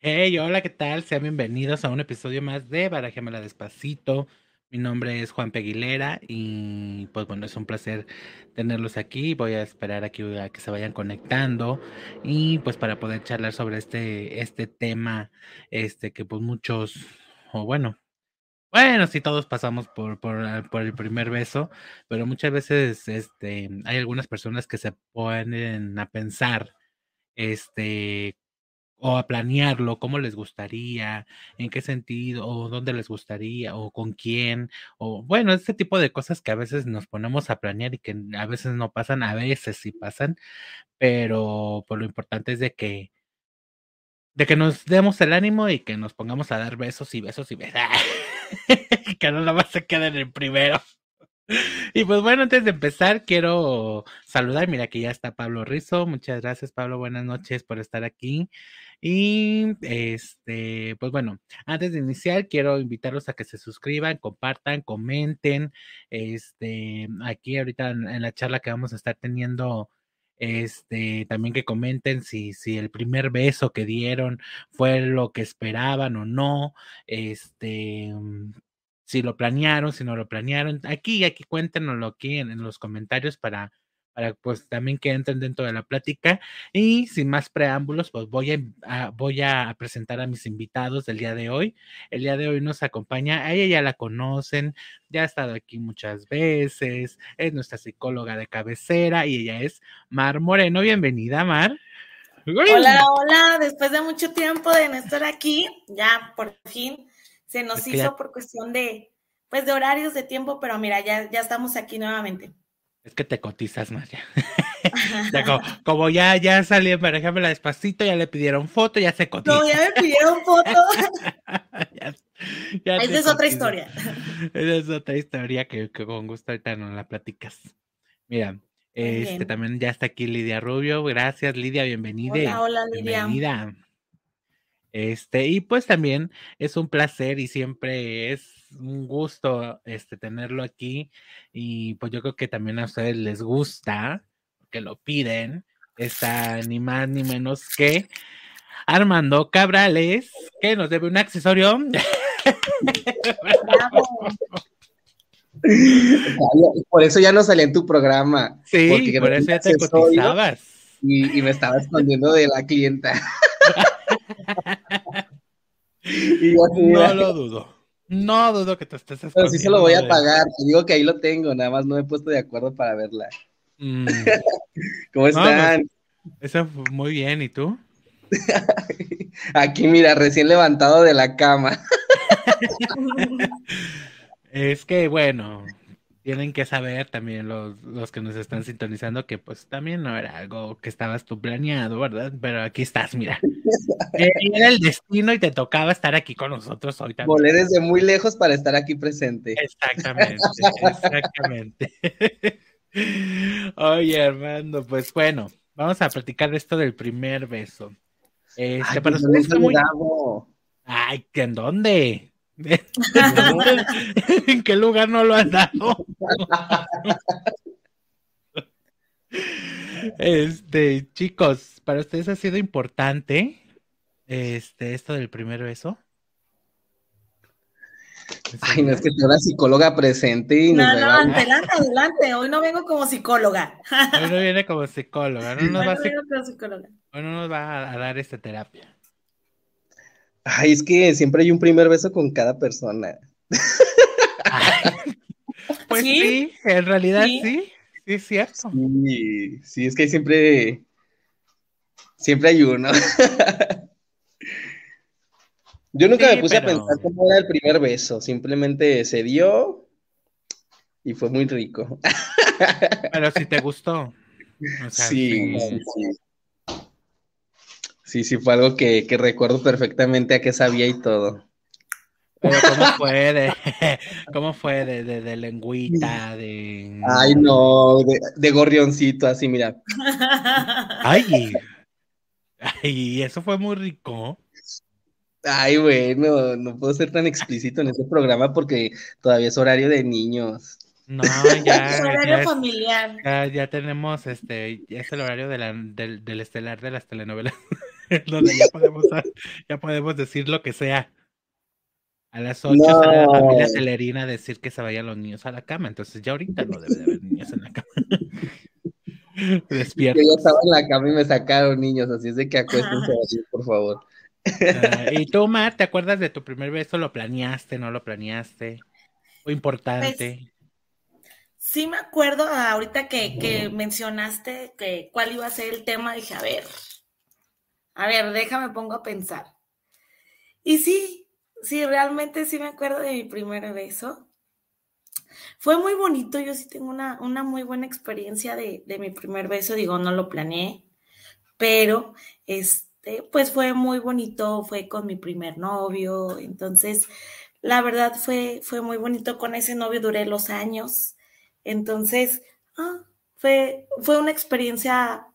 Hey, hola, ¿qué tal? Sean bienvenidos a un episodio más de Barajémela Despacito. Mi nombre es Juan Peguilera y pues bueno, es un placer tenerlos aquí. Voy a esperar aquí a que se vayan conectando y pues para poder charlar sobre este, este tema, este que pues muchos, o bueno, bueno, sí todos pasamos por, por, por el primer beso, pero muchas veces este, hay algunas personas que se ponen a pensar este o a planearlo, cómo les gustaría, en qué sentido, o dónde les gustaría, o con quién, o bueno, este tipo de cosas que a veces nos ponemos a planear y que a veces no pasan, a veces sí pasan, pero por pues, lo importante es de que de que nos demos el ánimo y que nos pongamos a dar besos y besos y besos. que no nada más se queden en el primero. Y pues bueno, antes de empezar, quiero saludar. Mira que ya está Pablo Rizo. Muchas gracias, Pablo. Buenas noches por estar aquí. Y este, pues bueno, antes de iniciar, quiero invitarlos a que se suscriban, compartan, comenten. Este, aquí ahorita en, la charla que vamos a estar teniendo, este, también que comenten si, si el primer beso que dieron fue lo que esperaban o no. Este, si lo planearon, si no lo planearon. Aquí, aquí cuéntenoslo aquí en los comentarios para para pues también que entren dentro de la plática. Y sin más preámbulos, pues voy a, voy a presentar a mis invitados del día de hoy. El día de hoy nos acompaña, a ella ya la conocen, ya ha estado aquí muchas veces, es nuestra psicóloga de cabecera y ella es Mar Moreno. Bienvenida, Mar. Hola, hola, después de mucho tiempo de no estar aquí, ya por fin se nos hizo por cuestión de, pues de horarios de tiempo, pero mira, ya, ya estamos aquí nuevamente. Es que te cotizas, María. como, ya, ya salí la despacito, ya le pidieron foto, ya se cotiza. No, ya me pidieron foto. Esa es otra historia. Esa es otra historia que, con gusto ahorita no la platicas. Mira, este también ya está aquí Lidia Rubio. Gracias, Lidia, bienvenida. Hola, hola, Lidia. Bienvenida. Este, y pues también es un placer y siempre es un gusto este, tenerlo aquí y pues yo creo que también a ustedes les gusta, que lo piden, está ni más ni menos que Armando Cabrales, que nos debe un accesorio. Por eso ya no salía en tu programa. Sí, por eso ya te cotizabas. Y, y me estaba escondiendo de la clienta. no lo dudo. No dudo que te estés Pero sí se lo voy a pagar. Te digo que ahí lo tengo, nada más no me he puesto de acuerdo para verla. Mm. ¿Cómo están? eso fue muy bien, ¿y tú? Aquí, mira, recién levantado de la cama. es que, bueno, tienen que saber también los, los que nos están sintonizando que pues también no era algo que estabas tú planeado, ¿verdad? Pero aquí estás, mira. Eh, era el destino y te tocaba estar aquí con nosotros hoy también. Volé desde muy lejos para estar aquí presente. Exactamente, exactamente. Oye, Armando, pues bueno, vamos a platicar esto del primer beso. Este, Ay, está muy... Ay, ¿en dónde? ¿En qué lugar no lo has dado? Este, chicos, ¿para ustedes ha sido importante este, esto del primer beso? Ay, no es que tengo una psicóloga presente y No, no, adelante, adelante. Hoy no vengo como psicóloga. Hoy no viene como psicóloga. No nos, va, a... psicóloga. Hoy no nos va a dar esta terapia. Ay, es que siempre hay un primer beso con cada persona. pues ¿Sí? en realidad sí, sí, es cierto. Sí, sí, es que siempre, siempre hay uno. Yo nunca me puse a pensar cómo era el primer beso, simplemente se dio y fue muy rico. Pero si te gustó. sí, sí, sí. Sí, sí, fue algo que, recuerdo perfectamente a qué sabía y todo. Pero ¿cómo fue de, cómo fue de, de, lengüita, de... Ay, no, de, gorrioncito, así, mira. Ay, ay, eso fue muy rico. Ay, bueno, no puedo ser tan explícito en este programa porque todavía es horario de niños. No, ya. es horario familiar. Ya, tenemos, este, ya es el horario del, del estelar de las telenovelas. donde ya podemos, ya podemos decir lo que sea. A las 8 sale la familia Celerina a decir que se vayan los niños a la cama, entonces ya ahorita no debe de haber niños en la cama. Despierto. Yo estaba en la cama y me sacaron niños, así es de que acuéstense así, por favor. Ah, ¿Y tú, Mar, te acuerdas de tu primer beso? ¿Lo planeaste, no lo planeaste? ¿Fue importante? Pues, sí me acuerdo ahorita que, que, mencionaste que cuál iba a ser el tema, dije, a ver, a ver, déjame pongo a pensar. Y sí, sí, realmente sí me acuerdo de mi primer beso. Fue muy bonito, yo sí tengo una, una muy buena experiencia de, de, mi primer beso, digo, no lo planeé, pero este, pues fue muy bonito, fue con mi primer novio, entonces la verdad fue, fue muy bonito, con ese novio duré los años, entonces ah, fue, fue una experiencia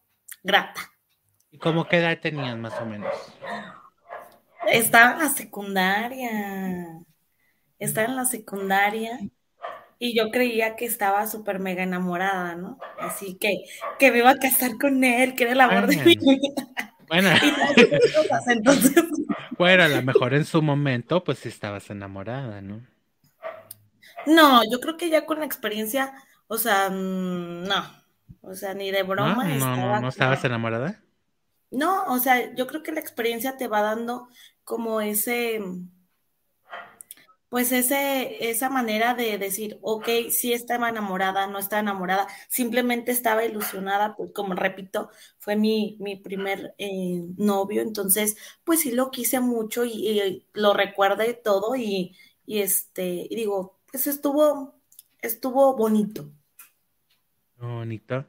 grata. ¿Y cómo qué edad tenías más o menos? Estaba en la secundaria, estaba en la secundaria y yo creía que estaba súper mega enamorada, ¿no? Así que, que me iba a casar con él, que era el amor de mi vida. Bueno. entonces... bueno, a lo mejor en su momento, pues sí estabas enamorada, ¿no? No, yo creo que ya con la experiencia, o sea, mm, no, o sea, ni de broma. No, no, no, estabas enamorada. No, o sea, yo creo que la experiencia te va dando como ese, pues ese, esa manera de decir, ok, sí estaba enamorada, no estaba enamorada, simplemente estaba ilusionada, pues como repito, fue mi, mi primer eh, novio, entonces, pues sí lo quise mucho y, lo recuerde todo y, y este, y digo, pues estuvo, estuvo bonito. Bonito.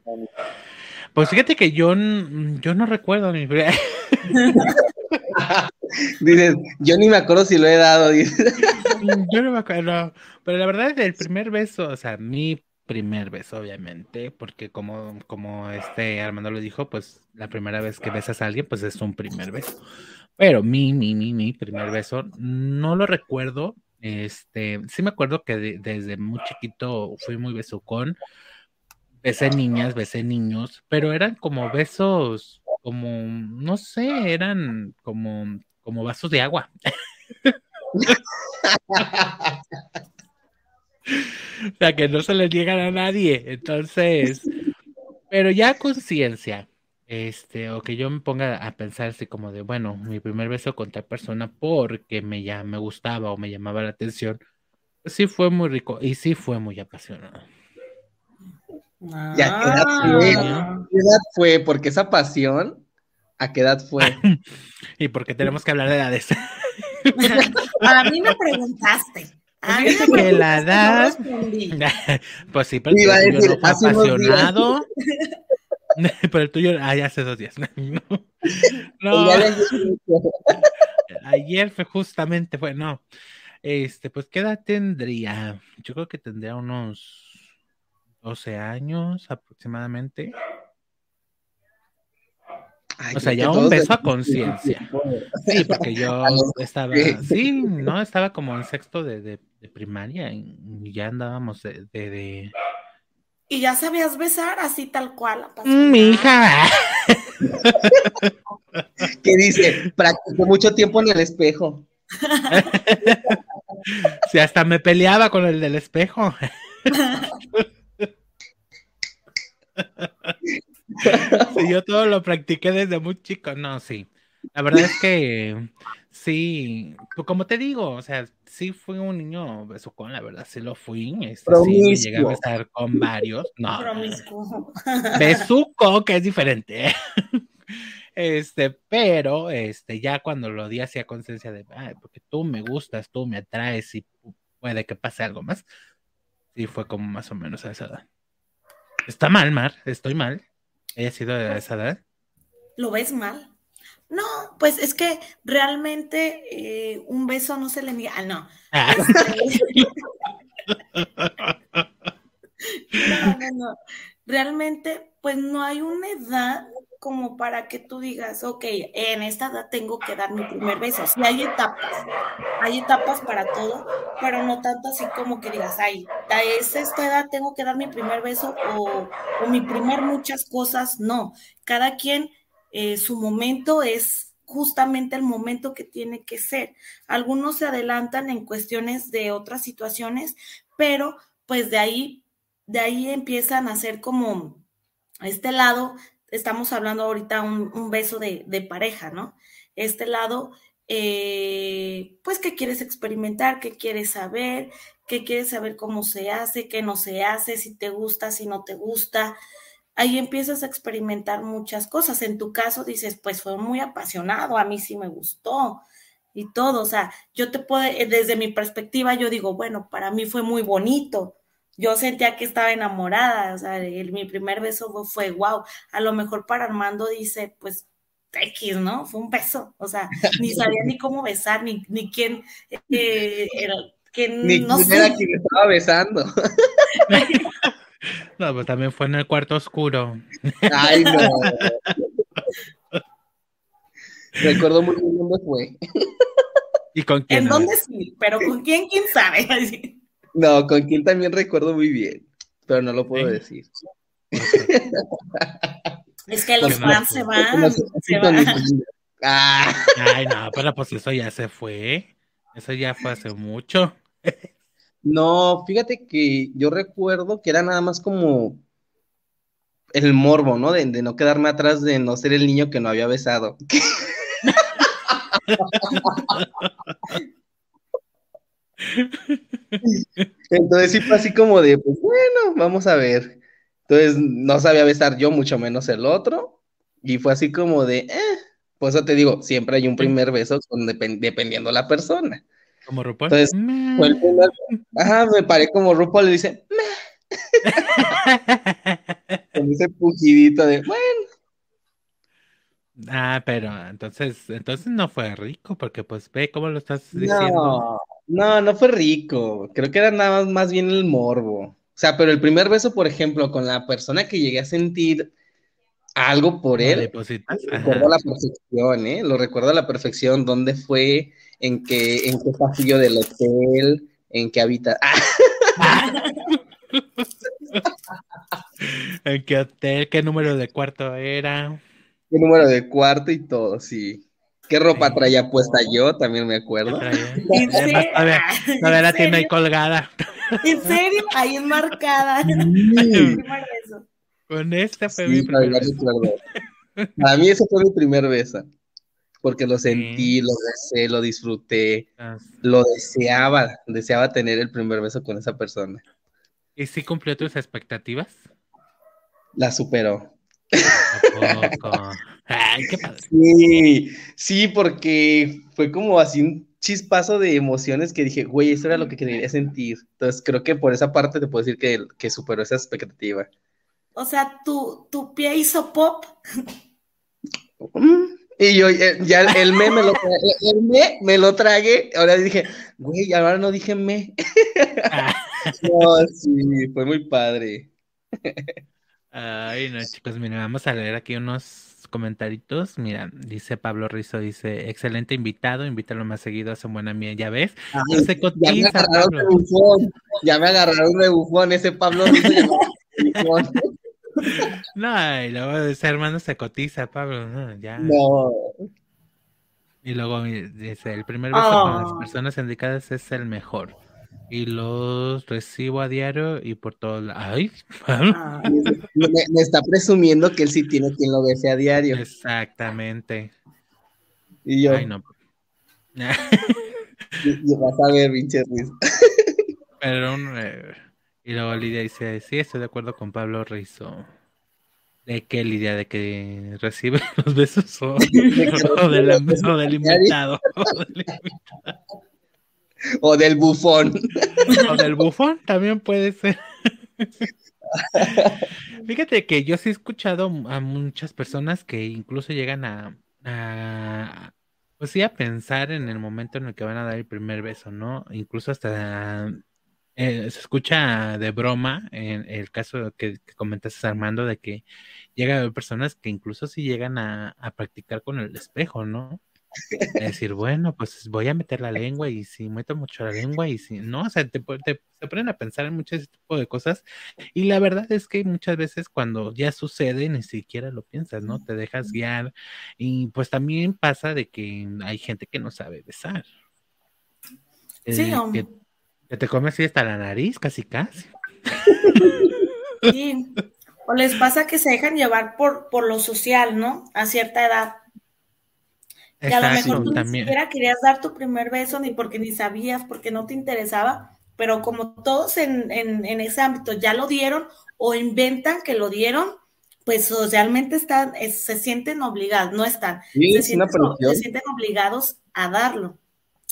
Pues fíjate que yo, yo no recuerdo mi Dices, yo ni me acuerdo si lo he dado. yo no me acuerdo, pero la verdad es el primer beso, o sea, mi primer beso, obviamente, porque como, como este Armando lo dijo, pues la primera vez que besas a alguien, pues es un primer beso. Pero mi, mi, mi, mi primer beso, no lo recuerdo. Este, sí me acuerdo que desde muy chiquito fui muy besucón. Besé niñas, besé niños, pero eran como besos, como, no sé, eran como como vasos de agua. o sea, que no se les llegan a nadie. Entonces, pero ya conciencia, este, o que yo me ponga a pensar así como de, bueno, mi primer beso con tal persona porque me, ya, me gustaba o me llamaba la atención, sí fue muy rico y sí fue muy apasionado. ¿Y a qué edad fue? Ah. ¿Qué edad fue? Porque esa pasión ¿A qué edad fue? y porque tenemos que hablar de edades. a mí me preguntaste. A mí me que la edad. pues sí, pero el tuyo no fue apasionado. pero el tuyo, ay, hace dos días. no. Ayer fue justamente, fue, no. Este, pues, ¿qué edad tendría? Yo creo que tendría unos 12 años aproximadamente o sea, ya un beso a conciencia. Sí, porque yo estaba, sí, no, estaba como en sexto de, de, primaria y ya andábamos de, de, Y ya sabías besar así tal cual. Mm, mi hija. ¿Qué dice? Practicó mucho tiempo en el espejo. sí, hasta me peleaba con el del espejo. sí, yo todo lo practiqué desde muy chico. No, sí. La verdad es que sí, pues, como te digo, o sea, sí fui un niño besucón, la verdad, sí lo fui. Este, sí, me llegué a besar con varios. No. Besuco, que es diferente. Este, pero este, ya cuando lo di hacía conciencia de, Ay, porque tú me gustas, tú me atraes y puede que pase algo más. Sí, fue como más o menos a esa edad. Está mal, Mar, estoy mal. ¿Ella ha sido de esa edad? ¿Lo ves mal? No, pues es que realmente eh, un beso no se le niega. Ah, no. Ah. no, no, no. Realmente, pues no hay una edad como para que tú digas, ok, en esta edad tengo que dar mi primer beso. Sí, hay etapas, hay etapas para todo, pero no tanto así como que digas, ay, a esta edad tengo que dar mi primer beso o, mi primer muchas cosas. No, cada quien, eh, su momento es justamente el momento que tiene que ser. Algunos se adelantan en cuestiones de otras situaciones, pero pues de ahí, de ahí empiezan a ser como este lado, estamos hablando ahorita un, un beso de, pareja, ¿no? Este lado, eh, pues que quieres experimentar, que quieres saber, que quieres saber cómo se hace, qué no se hace, si te gusta, si no te gusta. Ahí empiezas a experimentar muchas cosas. En tu caso dices, pues fue muy apasionado, a mí sí me gustó y todo. O sea, yo te puedo, desde mi perspectiva, yo digo, bueno, para mí fue muy bonito. Yo sentía que estaba enamorada, o sea, el, mi primer beso fue, wow. A lo mejor para Armando dice, pues X, ¿no? Fue un beso, o sea, ni sabía ni cómo besar, ni, ni quién eh, era, que Ni no quién sé. era quien estaba besando. No, pues también fue en el cuarto oscuro. Ay, no. Recuerdo muy bien dónde fue. ¿Y con quién? ¿En dónde sí? Pero con quién, quién sabe. No, con quién también recuerdo muy bien, pero no lo puedo decir. Es que los fans se van, No se van. Ah, Ay, no, pero pues eso ya se fue. Eso ya fue hace mucho. no, fíjate que yo recuerdo que era nada más como el morbo, ¿no? De, de no quedarme atrás, de no ser el niño que no había besado. Entonces sí fue así como de, pues bueno, vamos a ver. Entonces no sabía besar yo, mucho menos el otro. Y fue así como de, eh, por eso te digo, siempre hay un primer beso con depen- dependiendo la persona. Como RuPaul. Entonces, Mm. Fue el primer, ajá, me paré como RuPaul le dice, con ese pujidito de, bueno, Ah, pero entonces, entonces no fue rico, porque pues ve cómo lo estás diciendo. no, no, no fue rico. Creo que era nada más, más bien el morbo. O sea, pero el primer beso, por ejemplo, con la persona que llegué a sentir algo por él, Lo recuerdo a la perfección, ¿eh? Lo recuerdo a la perfección. ¿Dónde fue? ¿En qué, en qué pasillo del hotel? ¿En qué habita? ¡Ah! ¿En qué hotel? ¿Qué número de cuarto era? ¿Qué número de cuarto y todo? Sí. ¿Qué ropa Sí. traía puesta yo? También me acuerdo. ¿En serio? todavía, todavía la ¿En tiene ahí colgada. ¿En serio? Ahí enmarcada. Sí. Con este fue sí, mi primer beso. recuerdo. Para mí ese fue mi primer beso. Porque lo sentí, lo besé, lo disfruté, Ah, lo deseaba, deseaba tener el primer beso con esa persona. ¿Y si cumplió tus expectativas? La superó. ¿A poco? Ay, qué padre. Sí, sí, porque fue como así un chispazo de emociones que dije, güey, eso era lo que quería sentir. Entonces creo que por esa parte te puedo decir que, que superó esa expectativa. O sea, tu, tu pie hizo pop. Mm, Y yo, eh, ya el me me lo, el me me lo tragué. Ahora dije, güey, ahora no dije me. Ah, No, sí, fue muy padre. Ay, no, chicos, miren, vamos a leer aquí unos comentaritos. Mira, dice Pablo Rizo, dice, excelente invitado, invítalo más seguido, hace buena mía, ya ves. No se ya me agarraron de bufón. Ya me agarraron de bufón. Ese Pablo bufón. No, y luego ese hermano se cotiza, Pablo, no, ya. No. Y luego dice, el primer beso con las Oh. personas indicadas es el mejor. Y los recibo a diario y por todo la- Ay. Ah, Me, me está presumiendo que él sí tiene quien lo bese a diario. Exactamente. Y yo, Ay, no. y, y vas a ver, pinche. Pero, eh, y luego Lidia dice, sí, estoy de acuerdo con Pablo Rizo. ¿De qué, Lidia? ¿De que recibe los besos o, o del, o del inventado? O del, O del bufón. o del bufón también puede ser. Fíjate que yo sí he escuchado a muchas personas que incluso llegan a, pues sí, a pensar en el momento en el que van a dar el primer beso, ¿no? Incluso hasta eh, se escucha de broma en el caso que, que comentaste Armando de que llega a haber personas que incluso sí llegan a practicar con el espejo, ¿no? Decir, bueno, pues voy a meter la lengua y si meto mucho la lengua y si no, o sea, te, te, ponen a pensar en muchos tipo de cosas y la verdad es que muchas veces cuando ya sucede ni siquiera lo piensas, ¿no? Te dejas guiar y pues también pasa de que hay gente que no sabe besar. Sí, Eh, que, que te comes así hasta la nariz, casi casi. Sí. O les pasa que se dejan llevar por, por lo social, ¿no? A cierta edad. Que a lo mejor tú ni también. siquiera querías dar tu primer beso, ni porque ni sabías, porque no te interesaba, pero como todos en, en, en ese ámbito ya lo dieron o inventan que lo dieron, pues socialmente están, es- se sienten obligados, no están, Sí, se, es una sienten, se sienten obligados a darlo.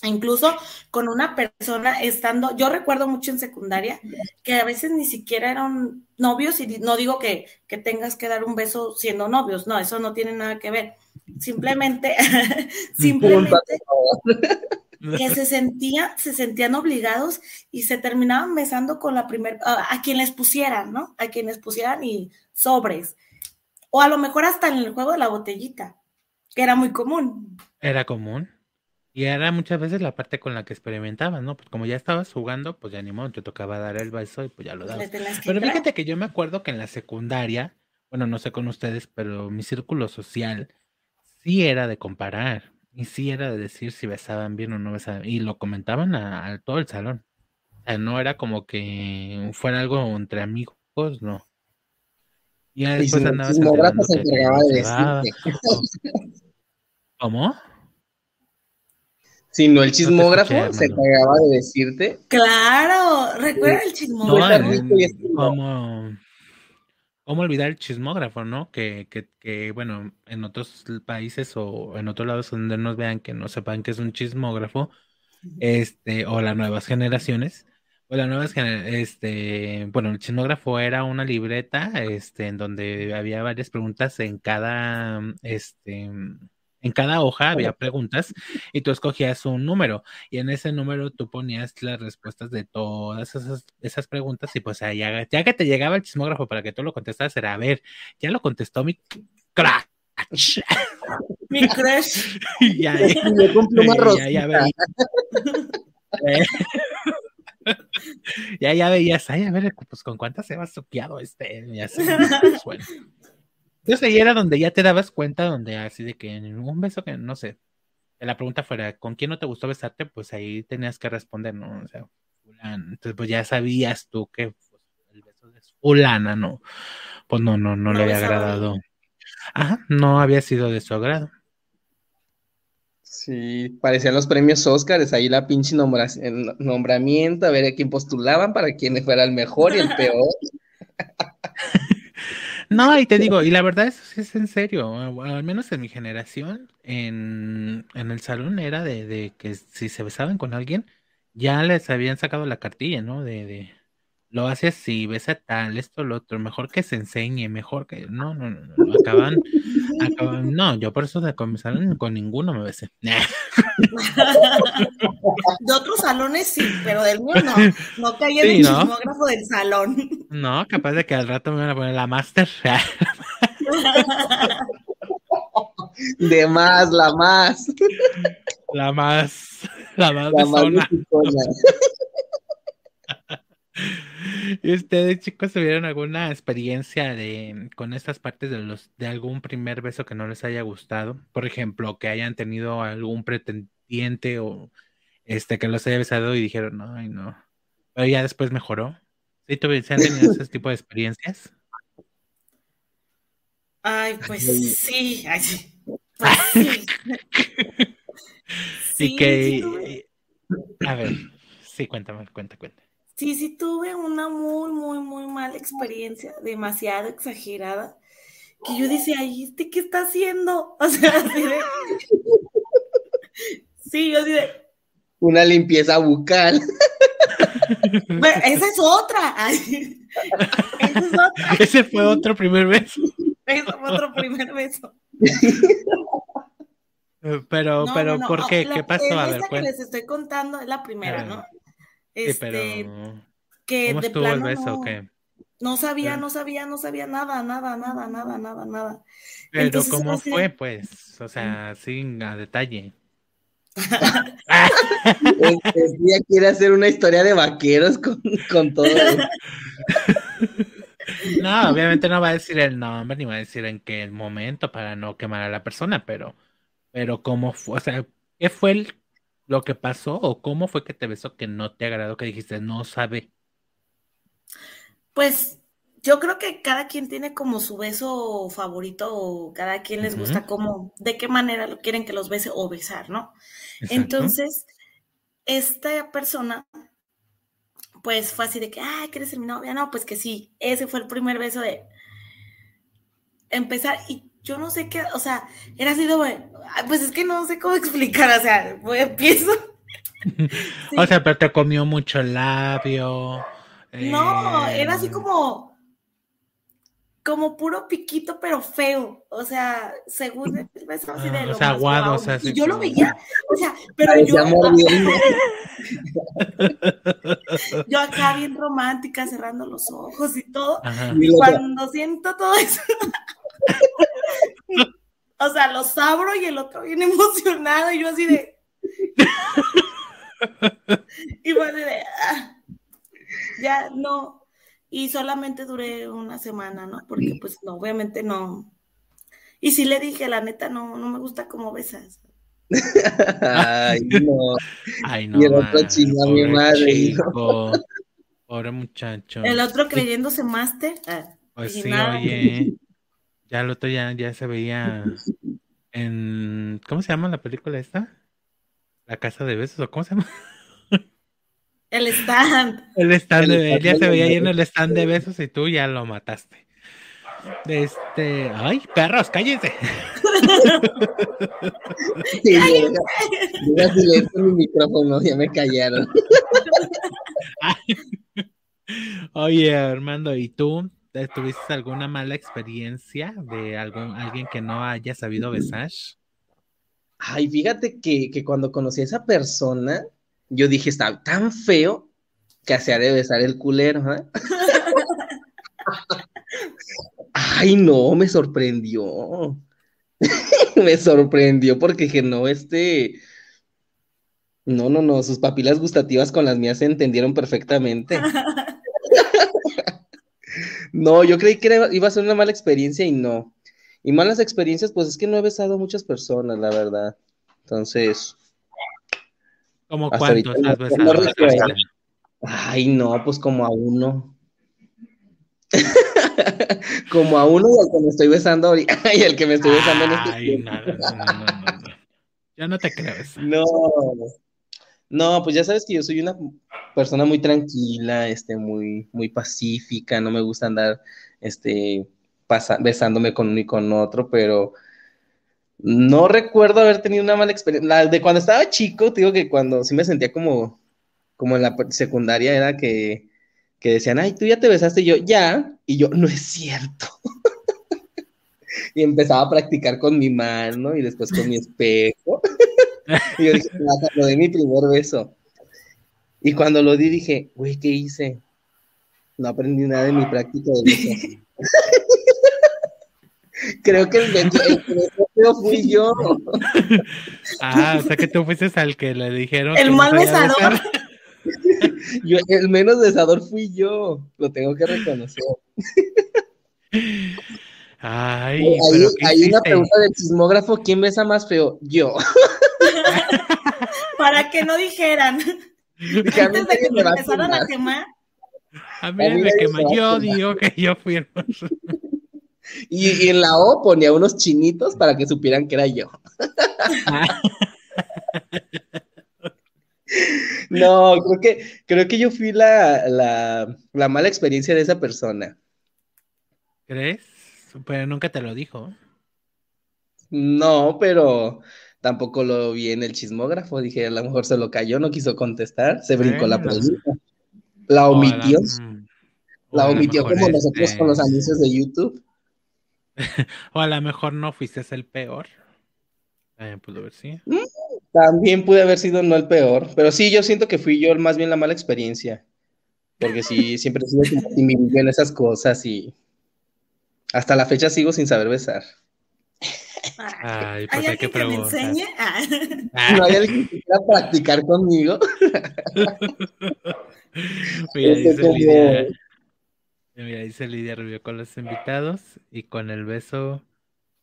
Incluso con una persona estando, yo recuerdo mucho en secundaria que a veces ni siquiera eran novios y no digo que, que tengas que dar un beso siendo novios, no, eso no tiene nada que ver. Simplemente, simplemente que se sentían, se sentían obligados y se terminaban besando con la primer, a, a quien les pusieran, ¿no? A quien les pusieran y sobres. O a lo mejor hasta en el juego de la botellita, que era muy común. Era común. Y era muchas veces la parte con la que experimentabas, ¿no? Pues como ya estabas jugando, pues ya ni modo, te tocaba dar el beso y pues ya lo dabas. Pero fíjate que yo me acuerdo que en la secundaria, bueno, no sé con ustedes, pero mi círculo social sí era de comparar y sí era de decir si besaban bien o no besaban y lo comentaban a, a todo el salón. O sea, no era como que fuera algo entre amigos, no. Y ya después no, andabas se encargaba no de decirte. ¿Cómo? Si no, el chismógrafo escuché, se encargaba de decirte. Claro, recuerda el No, chismógrafo. Y estilo. como, ¿cómo olvidar el chismógrafo, no? Que, que, que, bueno, en otros países o en otros lados donde nos vean que no sepan que es un chismógrafo, este, o las nuevas generaciones, o las nuevas gener- este, bueno, el chismógrafo era una libreta, este, en donde había varias preguntas en cada, este, en cada hoja había preguntas y tú escogías un número y en ese número tú ponías las respuestas de todas esas, esas preguntas y pues ahí ya, ya que te llegaba el chismógrafo para que tú lo contestaras era, a ver, ya lo contestó mi crack. Mi crush. Ya, ya, ya, veía- ya, ya veías, ay, a ver, pues con cuántas se va suqueado este, y así, pues, bueno. Entonces ahí era donde ya te dabas cuenta, donde así de que en un beso que, no sé, la pregunta fuera, ¿con quién no te gustó besarte? Pues ahí tenías que responder, ¿no? O sea, fulano. Entonces pues ya sabías tú que pues, el beso de fulana, ¿no? Pues no, no, no, No le había agradado. Ajá, no había sido de su agrado. Sí, parecían los premios Óscares, ahí la pinche nombra- el nombramiento, a ver a quién postulaban para quién fuera el mejor y el peor. No, y te digo, y la verdad es, es en serio, al menos en mi generación, en, en el salón era de, de que si se besaban con alguien, ya les habían sacado la cartilla, ¿no? De, de lo hace así, besa tal, esto, lo otro, mejor que se enseñe, mejor que, no, no, no, no, acaban, acaban, no, yo por eso de salón con ninguno me besé. De otros salones sí, pero del mío no. No en Sí, el ¿no? chismógrafo del salón. No, capaz de que al rato me van a poner la máster. De más, la más, La más, la más la más. ¿Y ustedes, chicos, tuvieron alguna experiencia de con estas partes de los de algún primer beso que no les haya gustado? Por ejemplo, que hayan tenido algún pretendiente o este que los haya besado y dijeron, ay, no. Pero ya después mejoró. ¿Sí ¿sí han tenido ese tipo de experiencias? Ay, pues sí. Ay, sí. Pues sí. y que, a ver, sí, cuéntame, cuenta, cuenta. Sí, sí tuve una muy, muy, muy mala experiencia, demasiado exagerada, que yo decía, ay, ¿este qué está haciendo? O sea, así de... Sí, yo así de... Una limpieza bucal. Bueno, esa es otra. Ay, esa es otra. Ese fue otro primer beso. Ese fue otro primer beso. Pero, No, pero, no, no, ¿por qué? la- ¿Qué pasó? A ver, esa que les estoy contando es la primera, A Sí, Este, pero, que ¿cómo de estuvo el plano beso? no- o qué? No sabía, no sabía, no sabía nada, nada, nada, nada, nada, nada. Pero Entonces, ¿cómo fue, pues? O sea, sin a detalle. Ella quiere hacer una historia de vaqueros con, con todo. No, obviamente no va a decir el nombre ni va a decir en qué momento para no quemar a la persona, pero, pero cómo fue, o sea, ¿qué fue el- lo que pasó o cómo fue que te besó que no te agradó, que dijiste no sabe? Pues yo creo que cada quien tiene como su beso favorito o cada quien les gusta como de qué manera lo quieren que los bese o besar, ¿no? Exacto. Entonces, esta persona, pues fue así de que, ay, ¿quieres ser mi novia? No, pues que sí, ese fue el primer beso de empezar y yo no sé qué, o sea, era así de, bueno, ay, pues es que no sé cómo explicar, o sea, voy, empiezo. Sí. O sea, pero te comió mucho el labio. No, era así eh, como, como puro piquito, pero feo. O sea, según el beso así de O lo sea, más aguado, guau. o sea, Y yo lo veía, o sea, pero yo, yo acá bien romántica, cerrando los ojos y todo. Ajá. Cuando siento todo eso, o sea, los abro y el otro bien emocionado y yo así de... y fue así de... ah, ya no. Y solamente duré una semana, ¿no? Porque pues no, obviamente no. Y sí le dije, la neta, no, no me gusta cómo besas. Ay, no. Ay, no. Y el otro man, chinga a mi madre, chico. Pobre muchacho. El otro creyéndose máster. ah, Pues sí, nada. oye. Ya el otro ya, ya se veía en. ¿Cómo se llama la película esta? La casa de besos, ¿o cómo se llama? El stand. El stand El de él ya se veía ahí en el stand de besos y tú ya lo mataste. Este. Ay, perros, cállense. Sí, deja silencio en mi micrófono, ya me callaron. Oye, Armando, ¿y tú tuviste alguna mala experiencia de algún alguien que no haya sabido besar? Ay, fíjate que, que cuando conocí a esa persona, yo dije, está tan feo que se ha de besar el culero, ¿eh? Ay, no, me sorprendió. me sorprendió porque que no, este. No, no, no, sus papilas gustativas con las mías se entendieron perfectamente. No, yo creí que era- iba a ser una mala experiencia y no. Y malas experiencias, pues es que no he besado a muchas personas, la verdad. Entonces, ¿Cómo cuántos has besado? no ay, no, pues como a uno. Como a uno y al que me estoy besando ahorita, y al que me estoy besando en este Ay, tiempo. no, no, no, no, no, no. Te creo eso. No, no, pues ya sabes que yo soy una persona muy tranquila, este, muy, muy pacífica, no me gusta andar, este, besándome con uno y con otro, pero no recuerdo haber tenido una mala experiencia. La de cuando estaba chico, te digo que cuando sí me sentía como, como en la secundaria era que, que decían, ay, tú ya te besaste, y yo, ya, y yo, no es cierto. Y empezaba a practicar con mi mano y después con mi espejo. Y yo dije, "Ah, cuando di mi primer beso. Y cuando lo di, dije, güey, ¿qué hice? No aprendí nada de mi práctica de beso. Creo que el, beso- fui yo. Ah, o sea que tú fuiste al que le dijeron El mal besador. yo. El menos besador fui yo. Lo tengo que reconocer. Ay, hay pero ¿qué hay una pregunta del sismógrafo: ¿quién besa más feo? Yo. Para que no dijeran. Dije, Antes de que me empezaran a quemar. A mí A mí me Yo digo que yo fui el Y, y en la O ponía unos chinitos para que supieran que era yo. No, creo que, creo que yo fui la, la, la mala experiencia de esa persona. ¿Crees? Pero nunca te lo dijo. No, pero tampoco lo vi en el chismógrafo. Dije, a lo mejor se lo cayó, no quiso contestar, se brincó la pregunta. La omitió, mm, la omitió como nosotros este- con los anuncios de YouTube. O a lo mejor no fuiste el peor. Eh, pudo ver, sí. También pude haber sido no el peor, pero sí, yo siento que fui yo más bien la mala experiencia. Porque sí, siempre he sido en esas cosas y hasta la fecha sigo sin saber besar. Ay, pues ¿Hay hay que alguien que me preguntar. enseñe? Ah. ¿No hay alguien que quiera practicar conmigo? Mira, Este dice como- Lidia. Mira, dice Lidia Rubio con los invitados y con el beso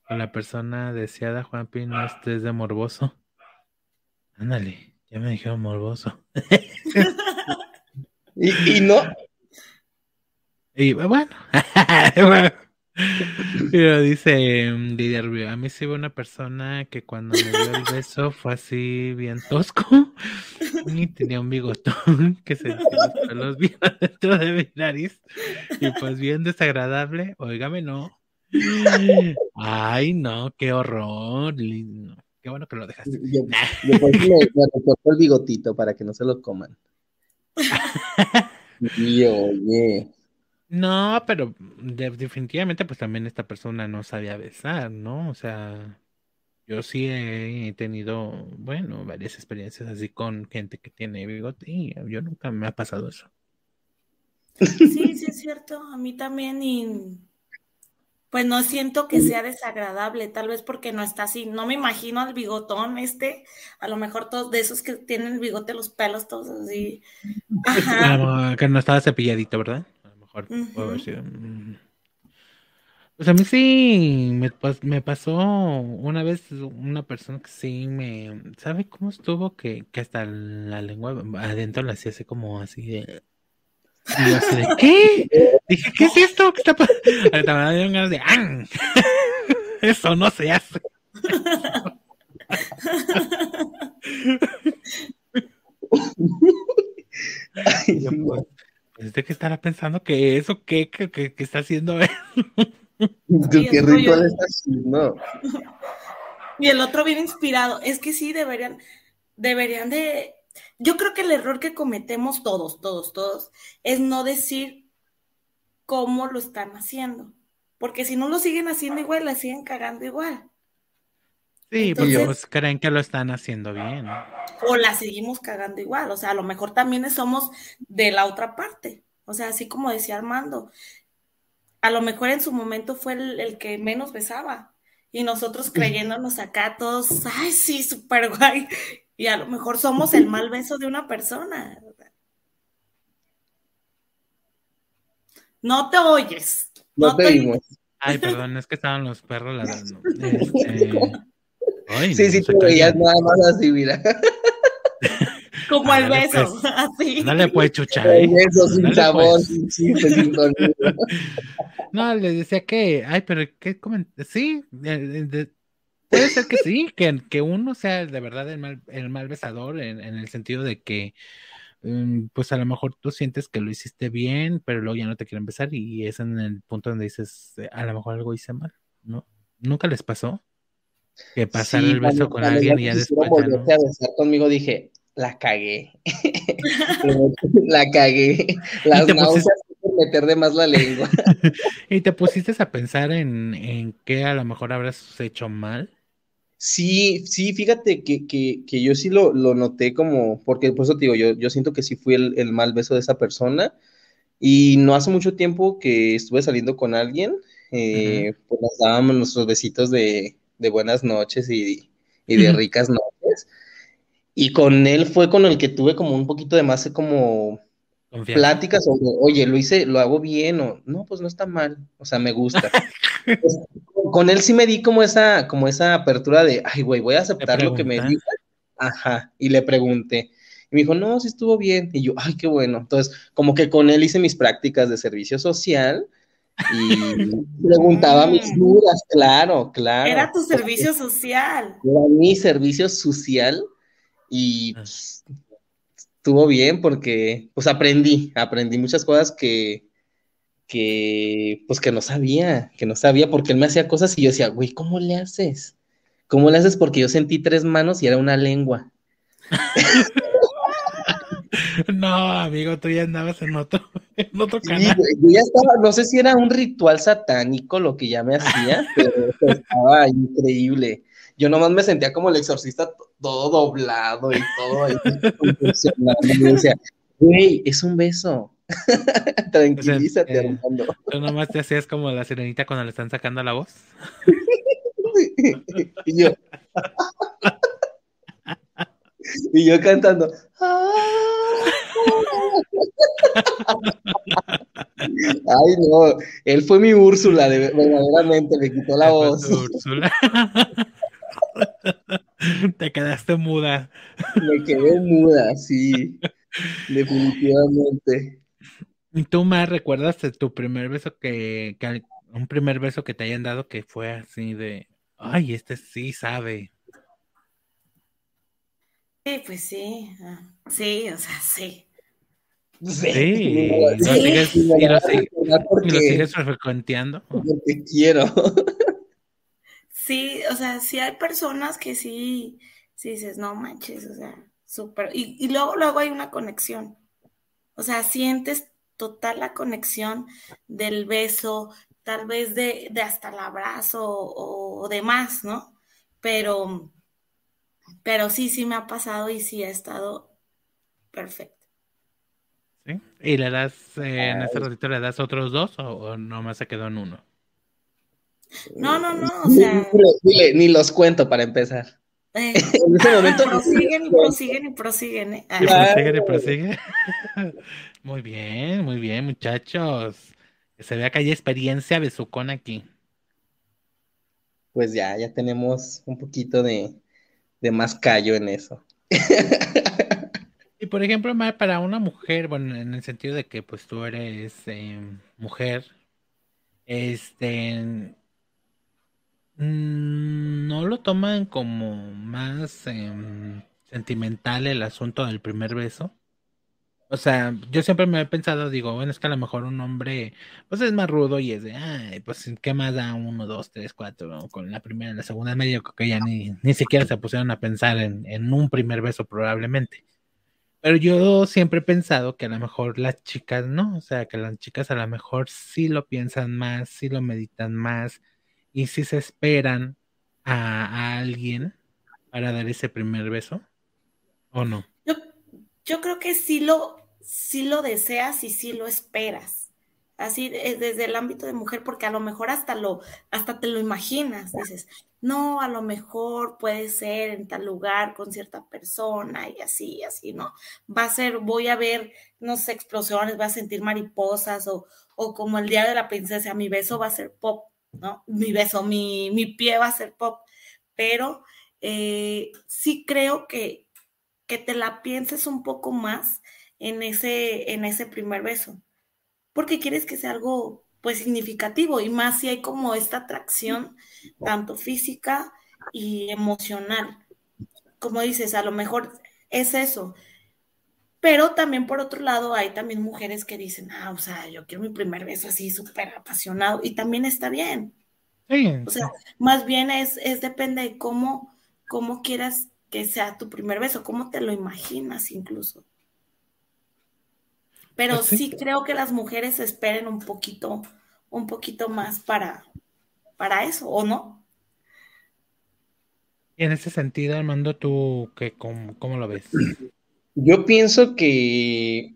con la persona deseada, Juanpi, no estés de morboso. Ándale, ya me dijeron morboso. Y, y no, Y bueno, bueno. Pero dice Lidia Rubio, a mí sí hubo una persona que cuando me dio el beso fue así bien tosco y tenía un bigotón que se los bien adentro de mi nariz y pues bien desagradable, óigame no. Ay no, qué horror, qué bueno que lo dejaste. yo, yo por eso el bigotito para que no se lo coman. Y oye, No, pero de- definitivamente pues también esta persona no sabía besar, ¿no? O sea, yo sí he tenido, bueno, varias experiencias así con gente que tiene bigote y yo nunca me ha pasado eso. Sí, sí es cierto, a mí también y pues no siento que sea desagradable, tal vez porque no está así, no me imagino al bigotón este, a lo mejor todos de esos que tienen el bigote, los pelos todos así. Ajá. que no estaba cepilladito, ¿verdad? Mejor puede haber sido, mm. Pues a mí sí me, pas- me pasó una vez una persona que sí me, ¿sabe cómo estuvo? Que, que hasta la lengua adentro la hacía así como así de... Y yo así de, ¿qué? Dije, ¿qué es esto? ¿Qué está pasando? Me dieron ganas de, ¡ah! Eso no se hace. Y yo, ¿de qué estará pensando que eso, qué, que, que- que está haciendo él? ¿tú Sí, qué es ritual estás haciendo? Y el otro bien inspirado. Es que sí, deberían, deberían de. Yo creo que el error que cometemos todos, todos, todos, es no decir cómo lo están haciendo. Porque si no lo siguen haciendo igual, la siguen cagando igual. Sí, porque Entonces- pues creen que lo están haciendo bien. O la seguimos cagando igual. O sea, a lo mejor también somos de la otra parte. O sea, así como decía Armando, a lo mejor en su momento fue el, el que menos besaba. Y nosotros creyéndonos acá todos, ay, sí, súper guay. Y a lo mejor somos el mal beso de una persona. No te oyes. No te oyes. vimos. Ay, perdón, es que estaban los perros ladrando. Este... Ay, Sí, no, sí, te veías nada más así, mira. Como el beso. pues. Así. No le puedes chuchar, ¿eh? Eso sin sabor, pues. sin chiste, sin sonido. No, les decía que, ay, pero qué coment sí, de- de- de- puede ser que sí, que, que uno sea de verdad el mal, el mal besador en, en el sentido de que, mm, pues a lo mejor tú sientes que lo hiciste bien, pero luego ya no te quieren besar y es en el punto donde dices, eh, a lo mejor algo hice mal, ¿no? ¿Nunca les pasó? Que pasar Sí, el beso cuando- con cuando alguien y ya después ya no. a besar conmigo, dije, la cagué. la cagué. Las náuseas pusiste- meter de más la lengua. Y te pusiste a pensar en, en qué a lo mejor habrás hecho mal. Sí, sí, fíjate que, que, que yo sí lo, lo noté como, porque por eso te digo, yo, yo siento que sí fui el, el mal beso de esa persona. Y no hace mucho tiempo que estuve saliendo con alguien, eh, pues nos dábamos nuestros besitos de, de buenas noches y, y de ricas noches. Y con él fue con el que tuve como un poquito de más como Confianza. pláticas sobre, oye, lo hice, lo hago bien, o no, pues no está mal, o sea, me gusta. Pues, con- él sí me di como esa, como esa apertura de, ay, güey, voy a aceptar lo que me diga. Ajá, y le pregunté. Y me dijo, no, sí estuvo bien. Y yo, ay, qué bueno. Entonces, como que con él hice mis prácticas de servicio social y preguntaba mis dudas, claro, claro. Era tu servicio social. Era mi servicio social y Ah. pues, estuvo bien porque pues aprendí, aprendí muchas cosas que, que pues que no sabía, que no sabía porque él me hacía cosas y yo decía, güey, ¿cómo le haces? ¿Cómo le haces? Porque yo sentí tres manos y era una lengua. No, amigo, tú ya andabas en otro, en otro Sí, canal. yo ya estaba, no sé si era un ritual satánico lo que ya me hacía, pero estaba increíble. Yo nomás me sentía como el exorcista to- todo doblado y todo ahí. Y decía, güey, es un beso, Tranquilízate, eh, Armando. Tú nomás te hacías como la sirenita cuando le están sacando la voz. y yo. y yo cantando. Ay, no, él fue mi Úrsula, de, verdaderamente, me quitó la voz. Úrsula. Te quedaste muda. Me quedé muda, sí, definitivamente. ¿Y tú más recuerdas de tu primer beso que, que, un primer beso que te hayan dado que fue así de, ay, este sí sabe? Sí, pues sí, ah, sí, o sea, sí. Sí, sí. Lo sigues, y, lo sigues, porque, y lo sigues frecuenteando. Porque quiero. Sí, o sea, sí hay personas que sí, sí dices, no manches, o sea, súper. Y, y luego, luego hay una conexión. O sea, sientes total la conexión del beso, tal vez de, de hasta el abrazo o, o, demás, ¿no? Pero, pero sí, sí me ha pasado y sí ha estado perfecto. ¿Sí? ¿Y le das, eh, en este ratito le das otros dos o, o nomás se quedó en uno? No, no, no, o sea. Dile, ni los cuento para empezar. Eh, en ese momento. Prosiguen y prosiguen y prosiguen, ¿eh? Y prosiguen y prosiguen. muy bien, muy bien, muchachos. Que se vea que hay experiencia besucón aquí. Pues ya, ya tenemos un poquito de, de más callo en eso. Y por ejemplo, para una mujer, bueno, en el sentido de que pues tú eres eh, mujer, este, no lo toman como más eh, sentimental el asunto del primer beso. O sea, yo siempre me he pensado, digo, bueno, es que a lo mejor un hombre, pues es más rudo y es de, ay, pues, ¿qué más da uno, dos, tres, cuatro? Con la primera, la segunda, medio que ya ni, ni siquiera se pusieron a pensar en, en un primer beso probablemente. Pero yo siempre he pensado que a lo mejor las chicas no, o sea, que las chicas a lo mejor sí lo piensan más, sí lo meditan más, y si se esperan a, a, alguien para dar ese primer beso o no. Yo creo que sí lo, sí lo deseas y sí lo esperas. Así desde el ámbito de mujer, porque a lo mejor hasta lo, hasta te lo imaginas, dices, no, a lo mejor puede ser en tal lugar con cierta persona y así, así, ¿no? Va a ser, voy a ver, no sé, explosiones, va a sentir mariposas o, o como el día de la princesa, mi beso va a ser pop, ¿no? Mi beso, mi, mi pie va a ser pop, pero eh, sí creo que, que te la pienses un poco más en ese, en ese primer beso, porque quieres que sea algo pues significativo y más si hay como esta atracción tanto física y emocional. Como dices, a lo mejor es eso. Pero también por otro lado hay también mujeres que dicen, ah, o sea, yo quiero mi primer beso así súper apasionado y también está bien. Sí. O sea, más bien es, es depende de cómo, cómo quieras que sea tu primer beso, cómo te lo imaginas incluso. Pero Pues sí. sí creo que las mujeres esperen un poquito, un poquito más para, para eso, ¿o no? Y en ese sentido, Armando, ¿tú qué, cómo, cómo lo ves? Yo pienso que,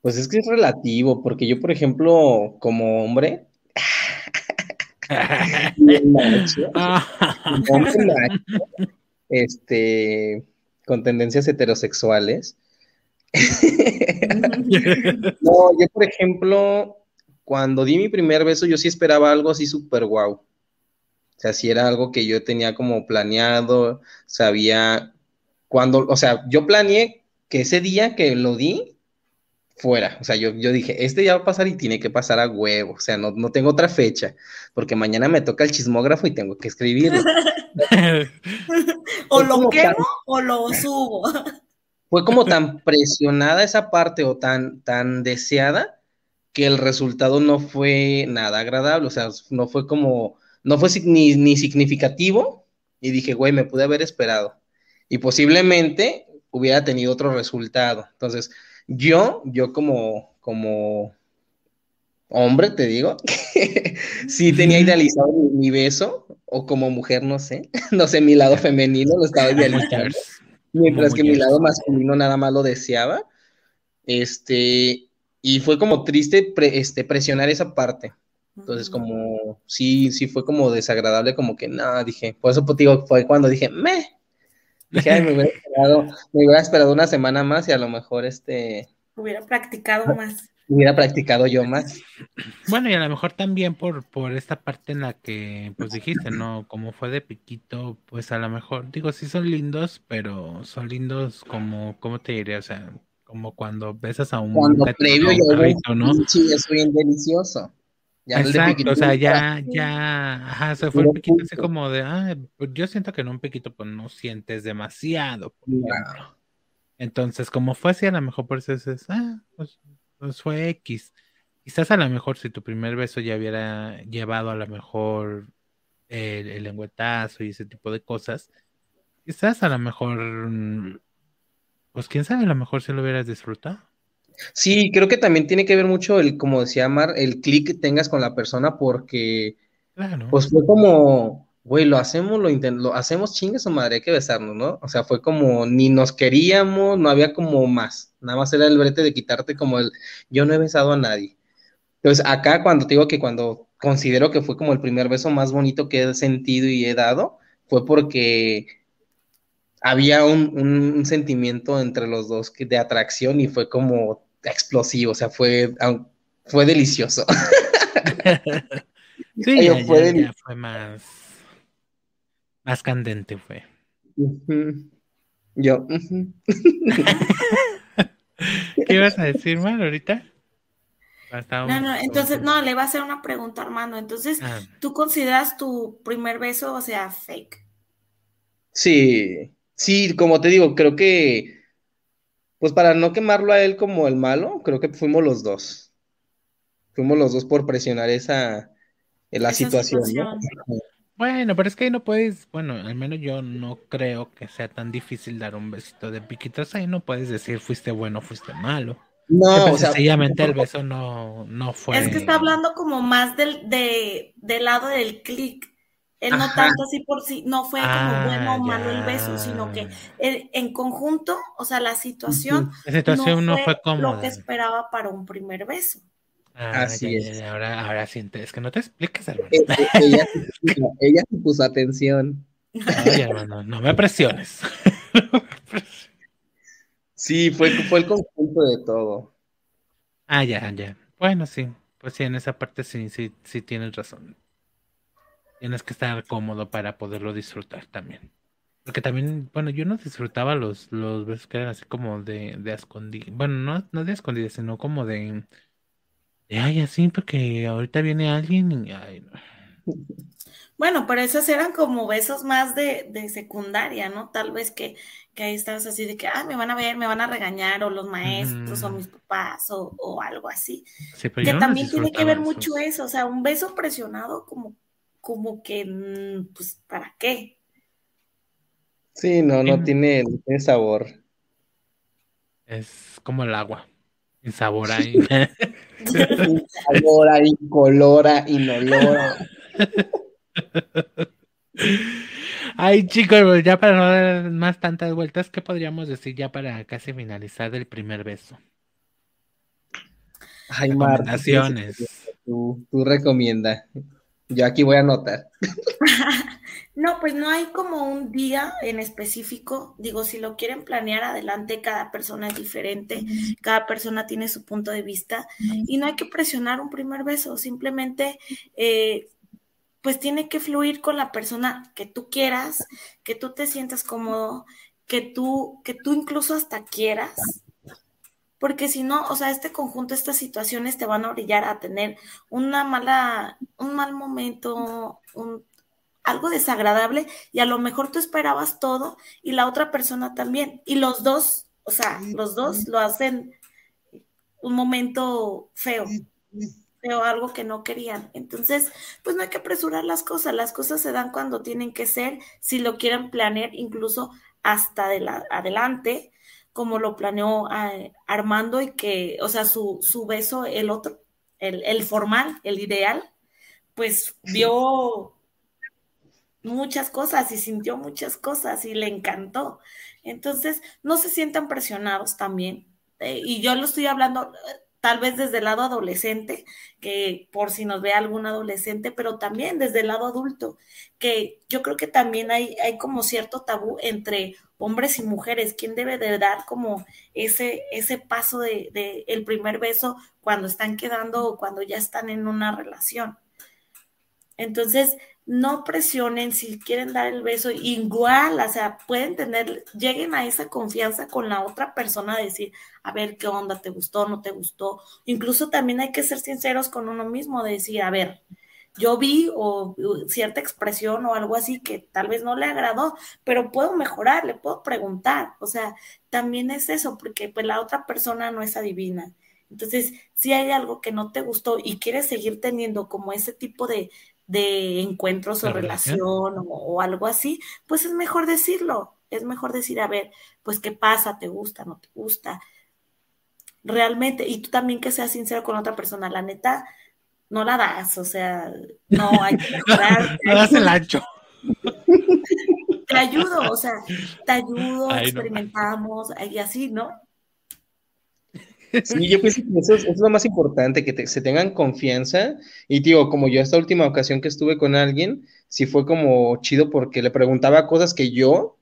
pues es que es relativo, porque yo, por ejemplo, como hombre, macho, hombre macho, este, con tendencias heterosexuales. No, yo, por ejemplo, cuando di mi primer beso, yo sí esperaba algo así súper guau. O sea, si era algo que yo tenía como planeado, sabía cuando, o sea, yo planeé que ese día que lo di, fuera. O sea, yo, yo dije, este ya va a pasar y tiene que pasar a huevo. O sea, no, no tengo otra fecha, porque mañana me toca el chismógrafo y tengo que escribirlo. o Fue lo quemo tan- o lo subo. Fue como tan presionada esa parte o tan, tan deseada que el resultado no fue nada agradable. O sea, no fue como, no fue ni, ni significativo. Y dije, güey, me pude haber esperado. Y posiblemente hubiera tenido otro resultado. Entonces, yo, yo como, como hombre, te digo, sí tenía idealizado mi, mi beso, o como mujer, no sé, no sé, mi lado femenino lo estaba idealizando. Mientras que mi lado masculino nada más lo deseaba. Este, y fue como triste este, presionar esa parte. Entonces, como, sí, sí fue como desagradable, como que nada, dije, por eso pues, digo, fue cuando dije, me, dije, ay, me hubiera esperado, me hubiera esperado una semana más y a lo mejor este... Hubiera practicado más. Hubiera practicado yo más. Bueno, y a lo mejor también por, por esta parte en la que, pues dijiste, ¿no? Como fue de piquito, pues a lo mejor, digo, sí son lindos, pero son lindos como, ¿cómo te diría? O sea, como cuando besas a un cuando previo yo ¿no? Sí, es bien delicioso. Exacto, o sea, ya, ya, ajá, se fue el piquito así como de, ah, pues yo siento que en un piquito pues no sientes demasiado, Entonces, como fue así, a lo mejor por eso es, ah, pues, pues, fue X. Quizás a lo mejor si tu primer beso ya hubiera llevado a lo mejor el, el lengüetazo y ese tipo de cosas, quizás a lo mejor, mm, pues quién sabe, a lo mejor se lo hubieras disfrutado. Sí, creo que también tiene que ver mucho el, como decía Mar, el clic que tengas con la persona, porque pues fue como, güey, lo hacemos, lo, lo hacemos chingues o madre, hay que besarnos, ¿no? O sea, fue como, ni nos queríamos, no había como más, nada más era el brete de quitarte como el, yo no he besado a nadie. Entonces, acá cuando te digo que cuando considero que fue como el primer beso más bonito que he sentido y he dado, fue porque había un, un, sentimiento entre los dos de atracción y fue como explosivo, o sea, fue, fue delicioso. sí, ya, fue, fue más, más candente fue. Yo. ¿Qué ibas a decir, Mar, ahorita? No, no, entonces, no, le va a hacer una pregunta, Armando. Entonces, ah. ¿tú consideras tu primer beso, o sea, fake? Sí, Sí, como te digo, creo que, pues para no quemarlo a él como el malo, creo que fuimos los dos. Fuimos los dos por presionar esa, la situación, Bueno, pero es que ahí no puedes, bueno, al menos yo no creo que sea tan difícil dar un besito de piquitos, ahí no puedes decir fuiste bueno, fuiste malo. No, o sea, sencillamente el beso no, no fue. Es que está hablando como más del, de, del lado del clic. Él no tanto así por sí, no fue como ah, bueno o malo el beso, sino que en conjunto, o sea, la situación, la situación no, fue, como lo que esperaba para un primer beso. Ah, Así es. ahora, ahora siente, es que no te expliques, hermano. Eh, eh, ella, ella, puso atención. Ay, hermano, no me presiones. sí, fue, fue el conjunto de todo. Ah, ya, ya. Bueno, sí. Pues sí, en esa parte sí, sí, sí tienes razón tienes que estar cómodo para poderlo disfrutar también. Porque también, bueno, yo no disfrutaba los, los besos que eran así como de, de escondidas. Bueno, no, no de escondidas, sino como de ay, así, porque ahorita viene alguien y ay, no. Bueno, pero esos eran como besos más de, de secundaria, ¿no? Tal vez que, que, ahí estabas así de que, ah, me van a ver, me van a regañar, o los maestros, o mis papás, o, o algo así. que también tiene que ver mucho eso, o sea, un beso presionado como como que, mm, pues, ¿para qué? Sí, no, no tiene, sabor. Es como el agua, sin sabor ahí. sabor ahí, colora, inolora. Ay, chicos, ya para no dar más tantas vueltas, ¿qué podríamos decir ya para casi finalizar el primer beso? Ay, Marta, tú, tú recomienda. Yo aquí voy a anotar. no, pues no hay como un día en específico. Digo, si lo quieren planear adelante, cada persona es diferente, cada persona tiene su punto de vista y no hay que presionar un primer beso, simplemente eh, pues tiene que fluir con la persona que tú quieras, que tú te sientas cómodo, que tú, que tú incluso hasta quieras. Porque si no, o sea, este conjunto, estas situaciones te van a orillar a tener una mala, un mal momento, un, algo desagradable y a lo mejor tú esperabas todo y la otra persona también. Y los dos, o sea, los dos lo hacen un momento feo, feo, algo que no querían. Entonces, pues no hay que apresurar las cosas, las cosas se dan cuando tienen que ser, si lo quieren planear incluso hasta de la, adelante como lo planeó eh, Armando y que, o sea, su, su beso, el otro, el, el, formal, el ideal, pues vio muchas cosas y sintió muchas cosas y le encantó. Entonces, no se sientan presionados también. eh, y yo lo estoy hablando tal vez desde el lado adolescente, que por si nos ve algún adolescente, pero también desde el lado adulto, que yo creo que también hay, hay como cierto tabú entre hombres y mujeres, quién debe de dar como ese, ese paso de, de el primer beso cuando están quedando o cuando ya están en una relación. Entonces, no presionen si quieren dar el beso, igual, o sea, pueden tener, lleguen a esa confianza con la otra persona, decir, a ver qué onda, te gustó, no te gustó. Incluso también hay que ser sinceros con uno mismo, de decir, a ver, yo vi o cierta expresión o algo así que tal vez no le agradó, pero puedo mejorar, le puedo preguntar. O sea, también es eso, porque pues la otra persona no es adivina. Entonces, si hay algo que no te gustó y quieres seguir teniendo como ese tipo de, de encuentros o relación, o, algo así, pues es mejor decirlo, es mejor decir, a ver, pues qué pasa, te gusta, no te gusta, realmente, y tú también que seas sincero con otra persona, la neta, no la das, o sea, no hay que mejorar. no das el ancho. te ayudo, o sea, te ayudo, experimentamos, y así, ¿no? Sí, yo pienso que eso es, lo más importante, que se tengan confianza. Y digo, como yo esta última ocasión que estuve con alguien, sí fue como chido porque le preguntaba cosas que yo,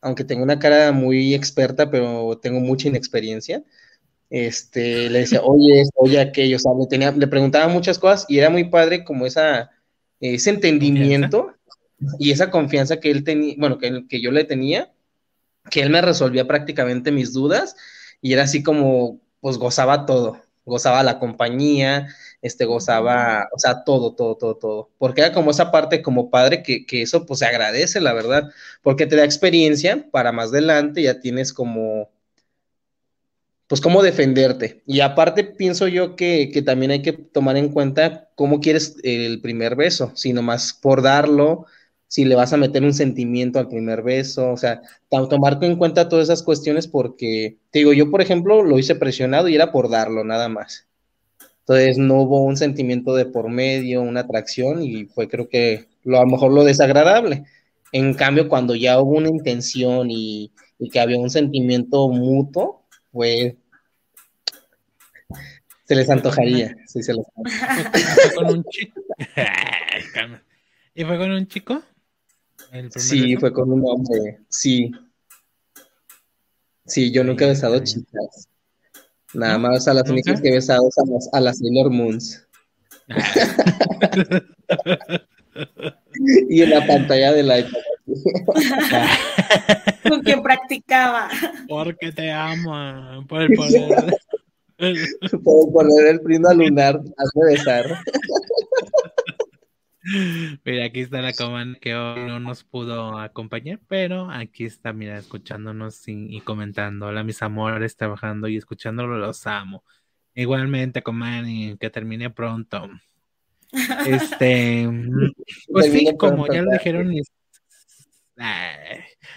aunque tengo una cara muy experta, pero tengo mucha inexperiencia, este, le decía, oye, esto, oye, aquello, o sea, le, tenía, le preguntaba muchas cosas y era muy padre como esa, ese entendimiento y esa confianza que él tenía, bueno, que, que yo le tenía, que él me resolvía prácticamente mis dudas y era así como, pues gozaba todo, gozaba la compañía, este, gozaba, o sea, todo, todo, todo, todo, porque era como esa parte como padre que, que eso pues se agradece, la verdad, porque te da experiencia para más adelante, ya tienes como, pues cómo defenderte. Y aparte pienso yo que, que, también hay que tomar en cuenta cómo quieres el primer beso, sino más por darlo, si le vas a meter un sentimiento al primer beso, o sea, tomar en cuenta todas esas cuestiones porque, te digo, yo por ejemplo lo hice presionado y era por darlo, nada más. Entonces no hubo un sentimiento de por medio, una atracción y fue creo que lo, a lo mejor lo desagradable. En cambio, cuando ya hubo una intención y, y que había un sentimiento mutuo, pues se les antojaría, sí se les chico. ¿Y fue con un chico? Sí, fue con un hombre, sí. Sí, yo nunca he besado chicas. Nada más a las únicas que he besado a las, a las Sailor Moons. y en la pantalla de la Con quien practicaba. Porque te amo. Por el poder. Por poner el prima lunar, hazme besar. Mira, aquí está la comanda que hoy no nos pudo acompañar, pero aquí está, mira, escuchándonos y, comentando. Hola, mis amores, trabajando y escuchándolo, los amo. Igualmente, y que termine pronto. Este, pues sí, como ya lo dijeron mis,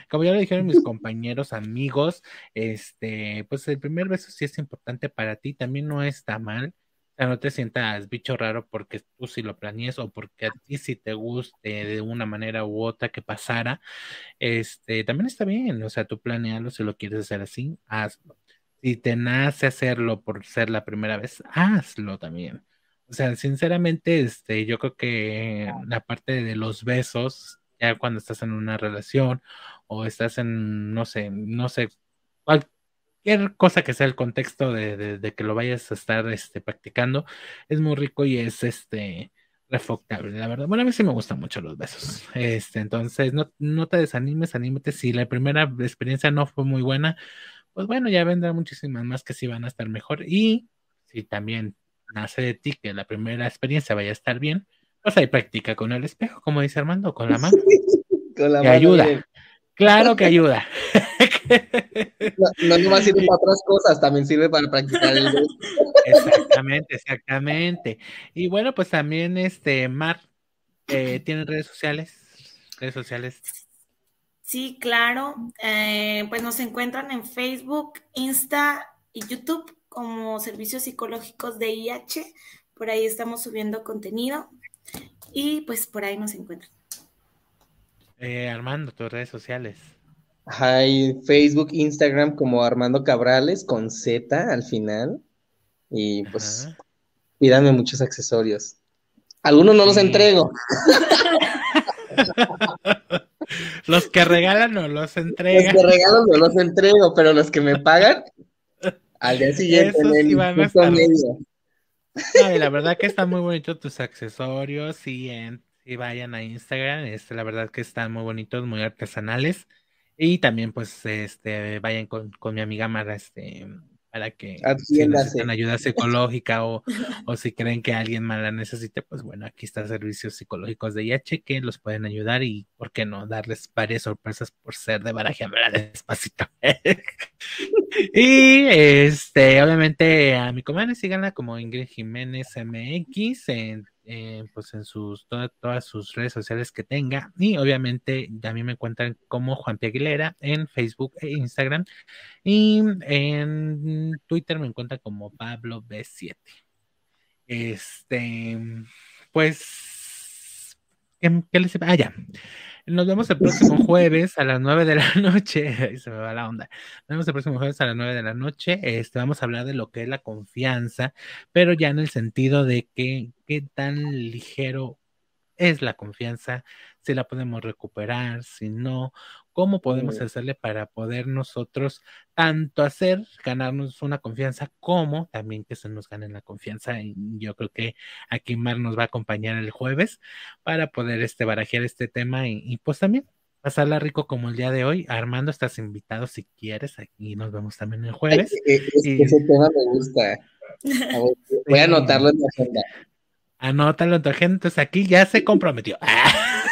como ya lo dijeron mis compañeros, amigos, este, pues el primer beso sí es importante para ti, también no está mal no te sientas bicho raro porque tú sí lo planees o porque a ti sí te guste de una manera u otra que pasara. Este, también está bien, o sea, tú planealo si lo quieres hacer así, hazlo. Si te nace hacerlo por ser la primera vez, hazlo también. O sea, sinceramente, este, yo creo que la parte de los besos, ya cuando estás en una relación o estás en, no sé, no sé, cuál, cualquier cosa que sea el contexto de, que lo vayas a estar este, practicando, es muy rico y es este refoctable, la verdad. Bueno, a mí sí me gustan mucho los besos. Este, entonces, no, no te desanimes, anímate. Si la primera experiencia no fue muy buena, pues bueno, ya vendrán muchísimas más que sí van a estar mejor. Y si también nace de ti que la primera experiencia vaya a estar bien, pues ahí practica con el espejo, como dice Armando, con la mano. con la ayuda. Claro que ayuda. No, no más sirve para otras cosas, también sirve para practicar el Exactamente, exactamente. Y bueno, pues también este Mar, eh, ¿tiene redes sociales? Redes sociales. Sí, claro. Eh, pues nos encuentran en Facebook, Insta y YouTube como Servicios Psicológicos de IH. Por ahí estamos subiendo contenido y pues por ahí nos encuentran. Eh, Armando, tus redes sociales. Hay Facebook, Instagram como Armando Cabrales con Z al final. Y pues pídanme muchos accesorios. Algunos no los entrego. los que regalan no los entregan. Los que regalan no los entrego, pero los que me pagan al día siguiente en el medio. la verdad que están muy bonitos tus accesorios y, en, y vayan a Instagram, este, la verdad que están muy bonitos, muy artesanales y también pues este vayan con, con mi amiga Mara este para que si necesitan ayuda psicológica o, o, si creen que alguien más la necesite, pues bueno, aquí están servicios psicológicos de IH que los pueden ayudar y, ¿por qué no?, darles varias sorpresas por ser de baraje hablar despacito. y, este, obviamente a mi comadre síganla como Ingrid Jiménez MX en eh, pues en sus todas sus redes sociales que tenga. Y obviamente también me encuentran como Juan P. Aguilera en Facebook e Instagram. Y en Twitter me encuentran como Pablo B7 este pues ¿qué, les ah ya nos vemos el próximo jueves a las 9 de la noche. Ahí se me va la onda. Nos vemos el próximo jueves a las 9 de la noche. Este, vamos a hablar de lo que es la confianza, pero ya en el sentido de que qué tan ligero es la confianza, si la podemos recuperar, si no, cómo podemos hacerle para poder nosotros tanto hacer, ganarnos una confianza, como también que se nos gane la confianza. Y yo creo que aquí Mar nos va a acompañar el jueves para poder este, barajear este tema y, pues también pasarla rico como el día de hoy. Armando, estás invitado si quieres, aquí nos vemos también el jueves. Ese tema me gusta. voy a anotarlo en la agenda. Anótalo en tu agenda, entonces aquí ya se comprometió.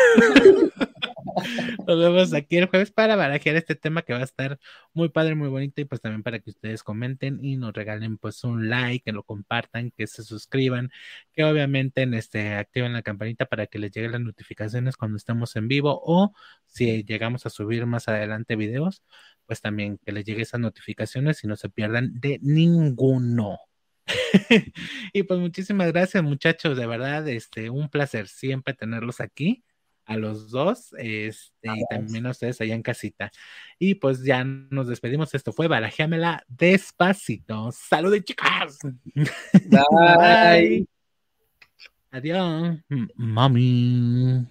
Nos vemos aquí el jueves para barajear este tema que va a estar muy padre, muy bonito y pues también para que ustedes comenten y nos regalen pues un like, que lo compartan, que se suscriban, que obviamente en este activen la campanita para que les lleguen las notificaciones cuando estemos en vivo o si llegamos a subir más adelante videos, pues también que les lleguen esas notificaciones y no se pierdan de ninguno. y pues muchísimas gracias muchachos, de verdad, este, un placer siempre tenerlos aquí a los dos, este, y también a ustedes allá en casita. Y pues ya nos despedimos. Esto fue Barajéamela despacito. Saludos, chicas. Bye. Adiós, mami.